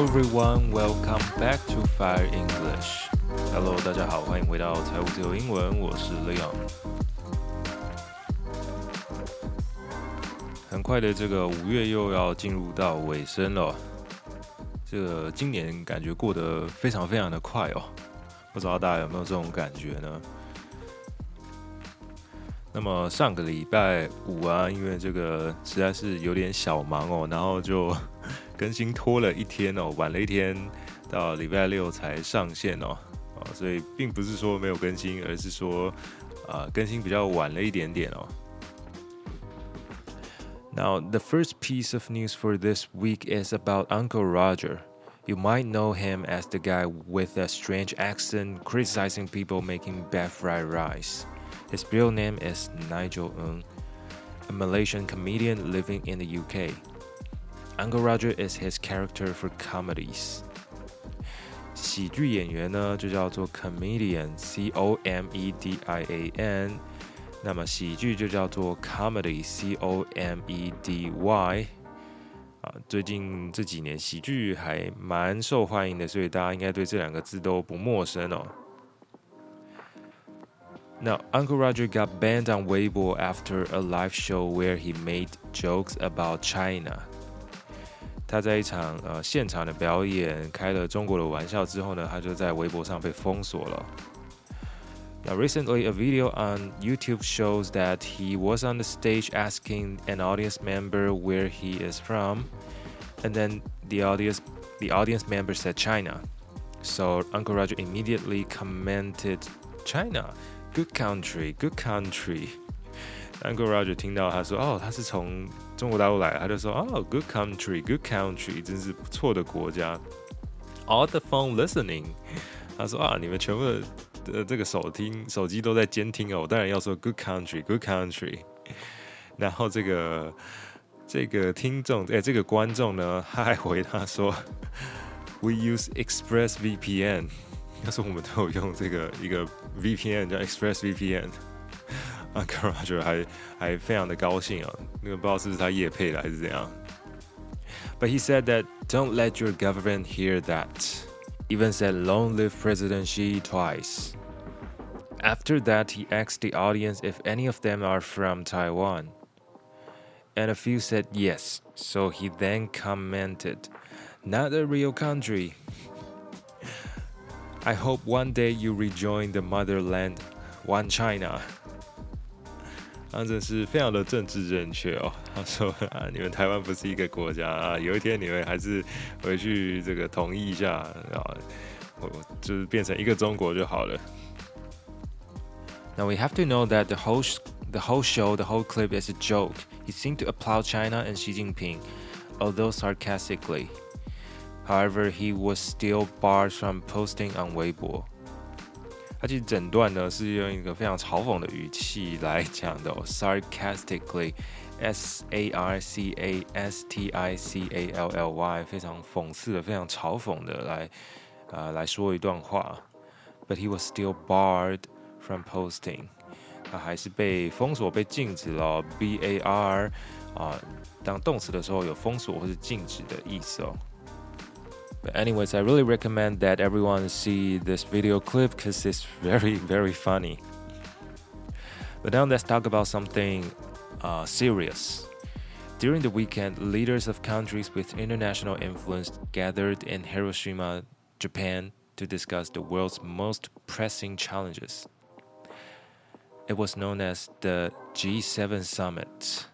everyone, welcome back to Fire English. Hello，大家好，欢迎回到财务自由英文，我是 Leon。很快的，这个五月又要进入到尾声了。这个今年感觉过得非常非常的快哦，不知道大家有没有这种感觉呢？那么上个礼拜五啊，因为这个实在是有点小忙哦，然后就更新拖了一天哦，晚了一天，到礼拜六才上线哦，啊，所以并不是说没有更新，而是说啊更新比较晚了一点点哦。Now the first piece of news for this week is about Uncle Roger. You might know him as the guy with a strange accent criticizing people making bad fried rice. His real name is Nigel Ng, a Malaysian comedian living in the UK. Uncle Roger is his character for comedies. 喜剧演员呢，就叫做 comedian，c o m e d i a n。那么喜剧就叫做 comedy，c o m e d y。啊，最近这几年喜剧还蛮受欢迎的，所以大家应该对这两个字都不陌生哦。now, Uncle Roger got banned on Weibo after a live show where he made jokes about China. 他在一场呃现场的表演开了中国的玩笑之后呢，他就在微博上被封锁了。Now, recently, a video on YouTube shows that he was on the stage asking an audience member where he is from, and then the audience the audience member said China. So Uncle Roger immediately commented China. Good country, good country. Uncle Roger 听到他说：“哦，他是从中国大陆来。”他就说：“哦，good country, good country，真是不错的国家。” All the phone listening，他说：“啊，你们全部的这个手听手机都在监听哦。”我当然要说 good country, good country。然后这个这个听众哎，这个观众呢，他还回他说：“We use Express VPN。”他说我们都有用这个一个 VPN 叫 Express VPN VPN，啊 c a r Roger 还还非常的高兴啊，那个不知道是不是他夜配的还是怎样。But he said that don't let your government hear that. Even said long live President Xi twice. After that, he asked the audience if any of them are from Taiwan. And a few said yes, so he then commented, Not a real country. I hope one day you rejoin the motherland, one China。 他真是非常的政治正确哦。他说啊，你们台湾不是一个国家啊，有一天你们还是回去这个统一一下啊，就是变成一个中国就好了。Now we have to know that the whole the whole show, the whole clip is a joke. He seemed to applaud China and Xi Jinping, although sarcastically. However, he was still barred from posting on Weibo. 他其实整段呢是用一个非常嘲讽的语气来讲的、哦、，sarcastically，s a r c a s t i c a l l y，非常讽刺的、非常嘲讽的来、呃、来说一段话。But he was still barred from posting，他还是被封锁、被禁止了。B a r 啊，当动词的时候有封锁或是禁止的意思哦。But anyways, I really recommend that everyone see this video clip because it's very, very funny. But now let's talk about something uh, serious. During the weekend, leaders of countries with international influence gathered in Hiroshima, Japan, to discuss the world's most pressing challenges. It was known as the G7 Summit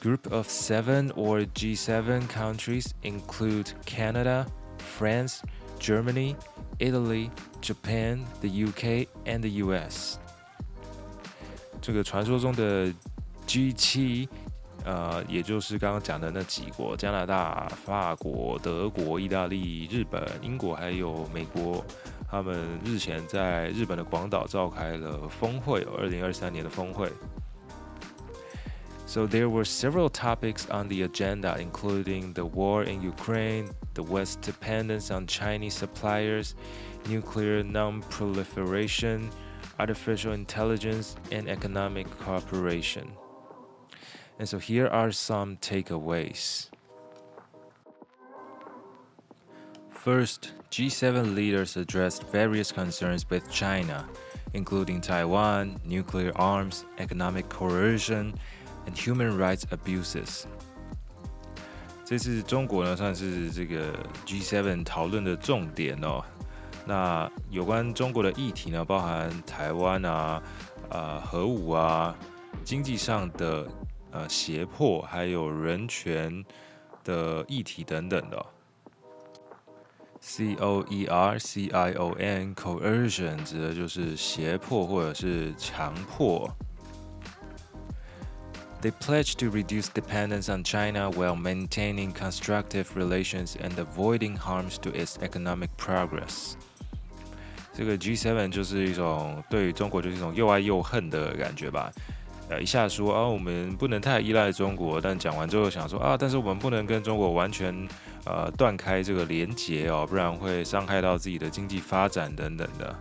group of seven or G7 countries include Canada, France, Germany, Italy, Japan, the UK, and the US。这个传说中的 G 七，呃，也就是刚刚讲的那几国：加拿大、法国、德国、意大利、日本、英国，还有美国。他们日前在日本的广岛召开了峰会，二零二三年的峰会。 So there were several topics on the agenda, including the war in Ukraine, the West's dependence on Chinese suppliers, nuclear non proliferation, artificial intelligence, and economic cooperation. And so here are some takeaways. First, G7 leaders addressed various concerns with China, including Taiwan, nuclear arms, economic coercion, and human rights abuses. 这次中国呢，算是这个 G7 讨论的重点哦。那有关中国的议题呢，包含台湾啊、呃核武啊、经济上的呃胁迫，还有人权的议题等等的。C O E R C I O N coercion 指的就是胁迫或者是强迫。They pledged to reduce dependence on China while maintaining constructive relations and avoiding harms to its economic progress. 这个 G7 就是一种对中国就是一种又爱又恨的感觉吧。呃，一下说啊，我们不能太依赖中国，但讲完之后想说啊，但是我们不能跟中国完全呃断开这个连结哦，不然会伤害到自己的经济发展等等的。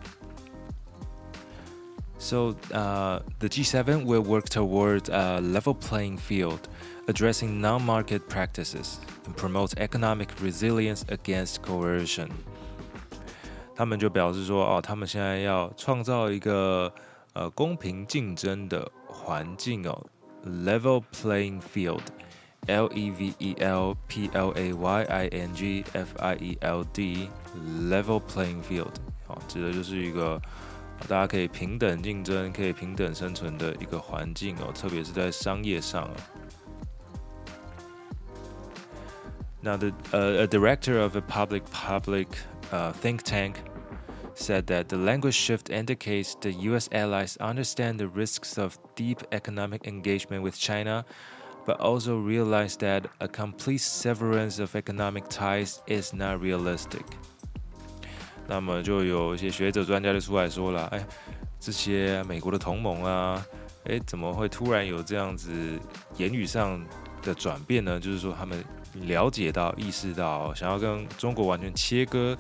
So uh, the G7 will work toward a level playing field, addressing non-market practices, and promote economic resilience against coercion. 他们就表示说，哦，他们现在要创造一个呃公平竞争的环境哦，level playing field，L E V E L P L A Y I N G F I E L D，level playing field，好，指的就是一个 大家可以平等竞争、可以平等生存的一个环境哦，特别是在商业上哦。Now, the uh, a director of a public public uh, think tank said that the language shift indicates the U.S. allies understand the risks of deep economic engagement with China, but also realize that a complete severance of economic ties is not realistic. 那么就有一些学者专家就出来说了，哎，这些美国的同盟啊，哎，怎么会突然有这样子言语上的转变呢？就是说他们了解到、意识到，想要跟中国完全切割。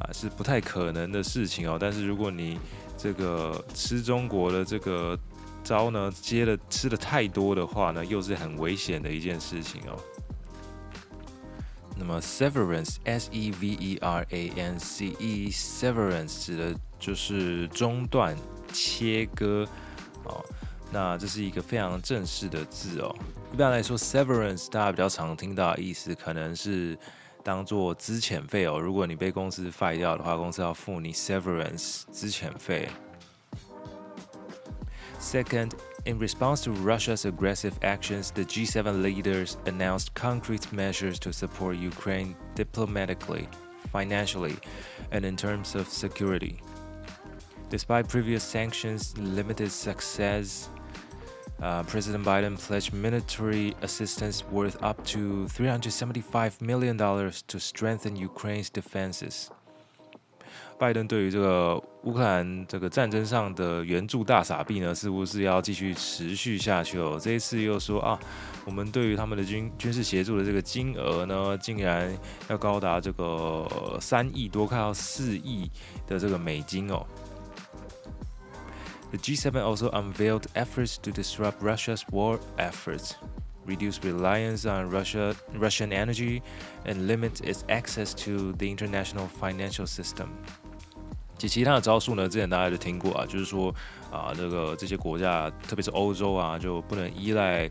啊，是不太可能的事情哦。但是如果你这个吃中国的这个招呢，接了吃的太多的话呢，又是很危险的一件事情哦。那么 severance，s e v e r a n c e，severance 指的就是中断、切割哦。那这是一个非常正式的字哦。一般来说，severance 大家比较常听到的意思可能是。当做资遣费哦。如果你被公司 fire 掉的话，公司要付你 severance 资遣费。Second, in response to Russia's aggressive actions, the G7 leaders announced concrete measures to support Ukraine diplomatically, financially, and in terms of security. Despite previous sanctions' limited success, uh, President Biden pledged military assistance worth up to $375 million to strengthen Ukraine's defenses. 拜登对于这个乌克兰这个战争上的援助大傻币呢，似乎是要继续持续下去哦。这一次又说啊，我们对于他们的军军事协助的这个金额呢，竟然要高达这个三亿多，快要四亿的这个美金哦。The G7 also unveiled efforts to disrupt Russia's war efforts, reduce reliance on Russia, Russian energy, and limit its access to the international financial system. 其其他的招数呢，之前大家就听过啊，就是说啊，这个这些国家，特别是欧洲啊，就不能依赖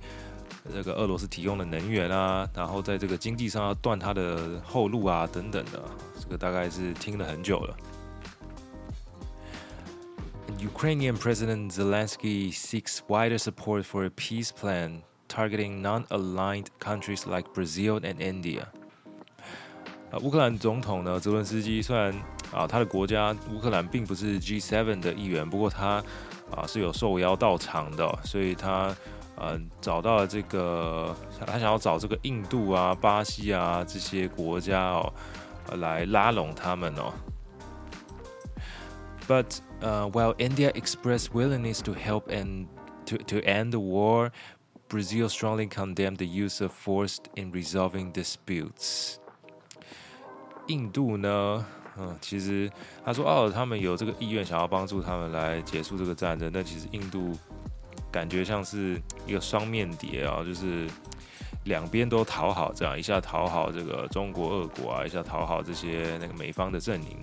这个俄罗斯提供的能源啊，然后在这个经济上要断它的后路啊，等等的，这个大概是听了很久了。Ukrainian President Zelensky seeks wider support for a peace plan targeting non-aligned countries like Brazil and India. 啊，乌克兰总统呢，泽伦斯基虽然啊，他的国家乌克兰并不是 G7 的一员，不过他啊是有受邀到场的，所以他呃找到了这个，他想要找这个印度啊、巴西啊这些国家哦，来拉拢他们哦。But uh, while India expressed willingness to help and to, to end the war, Brazil strongly condemned the use of force in resolving disputes. 印度呢， 嗯，其实他说哦，他们有这个意愿想要帮助他们来结束这个战争，但其实印度感觉像是一个双面谍啊，就是两边都讨好，这样一下讨好这个中国、俄国啊，一下讨好这些那个美方的阵营。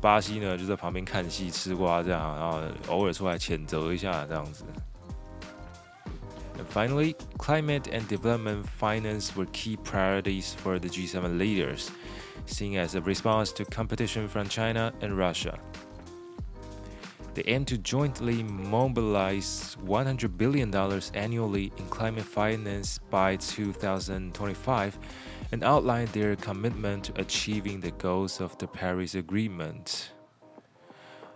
巴西呢，就在旁边看戏吃瓜，这样，然后偶尔出来谴责一下，这样子。Finally, climate and development finance were key priorities for the G7 leaders, seen as a response to competition from China and Russia. They aim to jointly mobilize $100 billion annually in climate finance by 2025 and outline their commitment to achieving the goals of the Paris Agreement.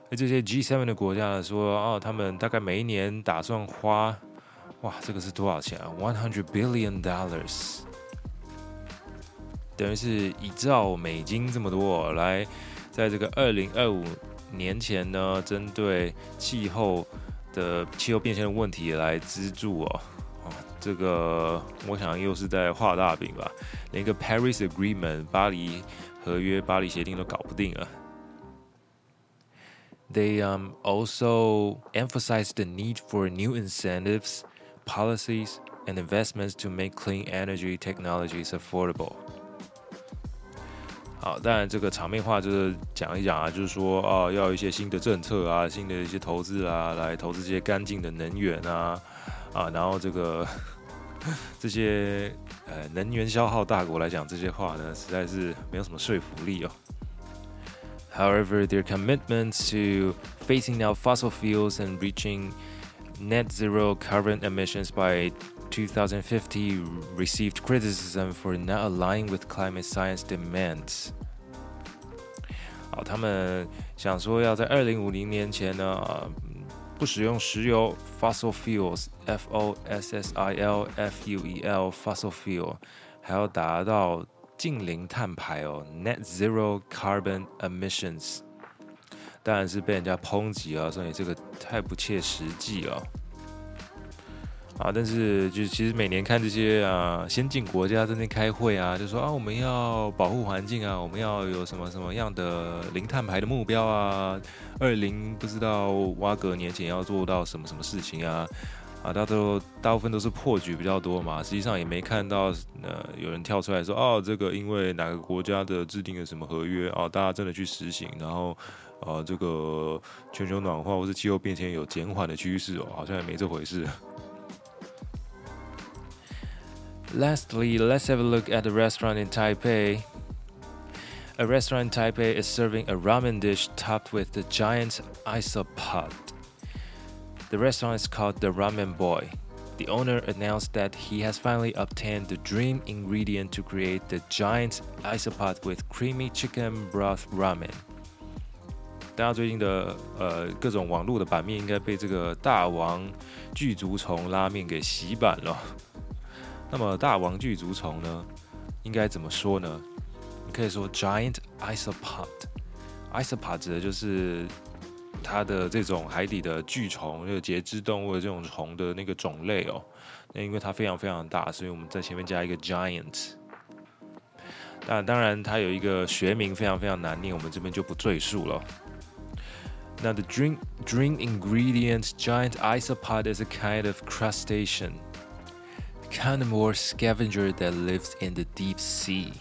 这些 G7 的国家说，哦，他们大概每一年打算花，哇，这个是多少钱啊？One hundred billion dollars， 等于是一兆美金这么多，来在这个二零二五年前呢，针对气候的气候变迁的问题来资助哦，啊，这个我想又是在画大饼吧，连个 Paris Agreement 巴黎合约、巴黎协定都搞不定啊。They um also emphasize the need for new incentives, policies, and investments to make clean energy technologies affordable. 好，当然这个场面话就是讲一讲啊，就是说啊，要一些新的政策啊，新的一些投资啊，来投资这些干净的能源啊，啊，然后这个这些呃能源消耗大国来讲这些话呢，实在是没有什么说服力哦。However, their commitment to phasing out fossil fuels and reaching net zero carbon emissions by 2050 received criticism for not aligning with climate science demands. 好，他们想说要在二零五零年前呢，不使用石油 （fossil fuels），f o s s i l f u e l fossil fuel，还要达到近零碳排哦 （net zero carbon emissions）。当然是被人家抨击啊，所以这个太不切实际了。 啊，但是就其实每年看这些啊先进国家在那开会啊，就说啊我们要保护环境啊，我们要有什么什么样的零碳排的目标啊，二零不知道挖格年前要做到什么什么事情啊，啊，大都大部分都是破局比较多嘛，实际上也没看到呃有人跳出来说哦这个因为哪个国家的制定了什么合约啊，大家真的去实行，然后啊这个全球暖化或是气候变迁有减缓的趋势哦，好像也没这回事。Lastly, let's have a look at a restaurant in Taipei. A restaurant in Taipei is serving a ramen dish topped with the giant isopod. The restaurant is called The Ramen Boy. The owner announced that he has finally obtained the dream ingredient to create the giant isopod with creamy chicken broth ramen. 大家最近的呃各种网络的版面应该被这个大王具足虫拉面给洗版了。那么大王巨足虫呢，应该怎么说呢？你可以说 giant isopod，isopod 指的就是它的这种海底的巨虫，就是节肢动物的这种虫的那个种类哦。那因为它非常非常大，所以我们在前面加一个 giant。那当然它有一个学名非常非常难念，我们这边就不赘述了。那 the drink drink ingredient giant isopod is a kind of crustacean。Carnivore scavenger that lives in the deep sea。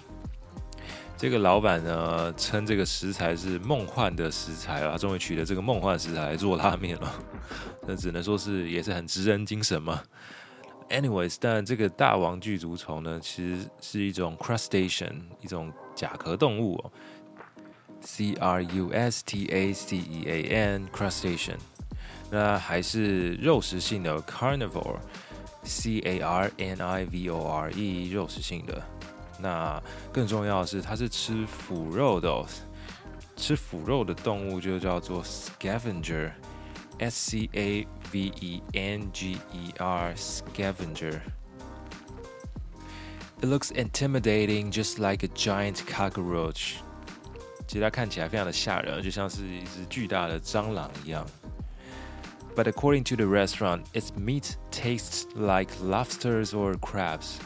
这个老板呢，称这个食材是梦幻的食材啊，终于取得这个梦幻食材来做拉面了。那只能说是也是很职人精神嘛。Anyways，但这个大王具足虫呢，其实是一种 crustacean，一种甲壳动物哦。C R U S T A C E A N crustacean，那还是肉食性的 carnivore。C A R N I V O R E，肉食性的。那更重要的是，它是吃腐肉的。吃腐肉的动物就叫做 scavenger，S C A V E N G E R，scavenger。It looks intimidating, just like a giant cockroach。其实它看起来非常的吓人，就像是一只巨大的蟑螂一样。 But according to the restaurant, its meat tastes like lobsters or crabs,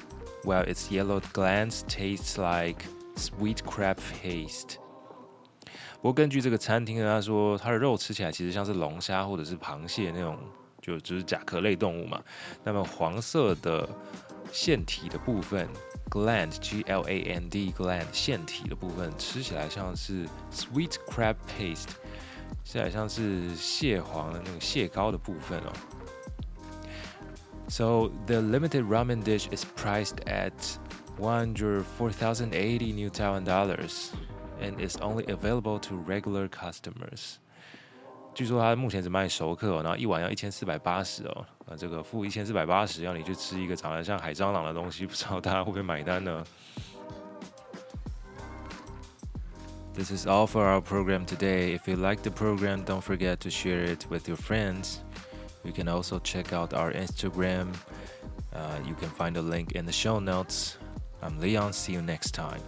while its yellow glands taste like sweet crab paste. 不过根据这个餐厅呢，他说它的肉吃起来其实像是龙虾或者是螃蟹那种，就就是甲壳类动物嘛。那么黄色的 腺体的部分，gland G L A N D gland 腺体的部分吃起来像是 sweet crab paste， 吃起来像是蟹黄的那个蟹膏的部分哦。So the limited ramen dish is priced at 104,080 New Taiwan dollars and is only available to regular customers. 据说它目前只卖熟客，哦然后一碗要一千四百八十哦。那这个付一千四百八十，要你去吃一个长得像海蟑螂的东西，不知道大家会不会买单呢？This is all for our program today. If you like the program, don't forget to share it with your friends. You can also check out our Instagram. Uh, you can find a link in the show notes. I'm Leon. See you next time.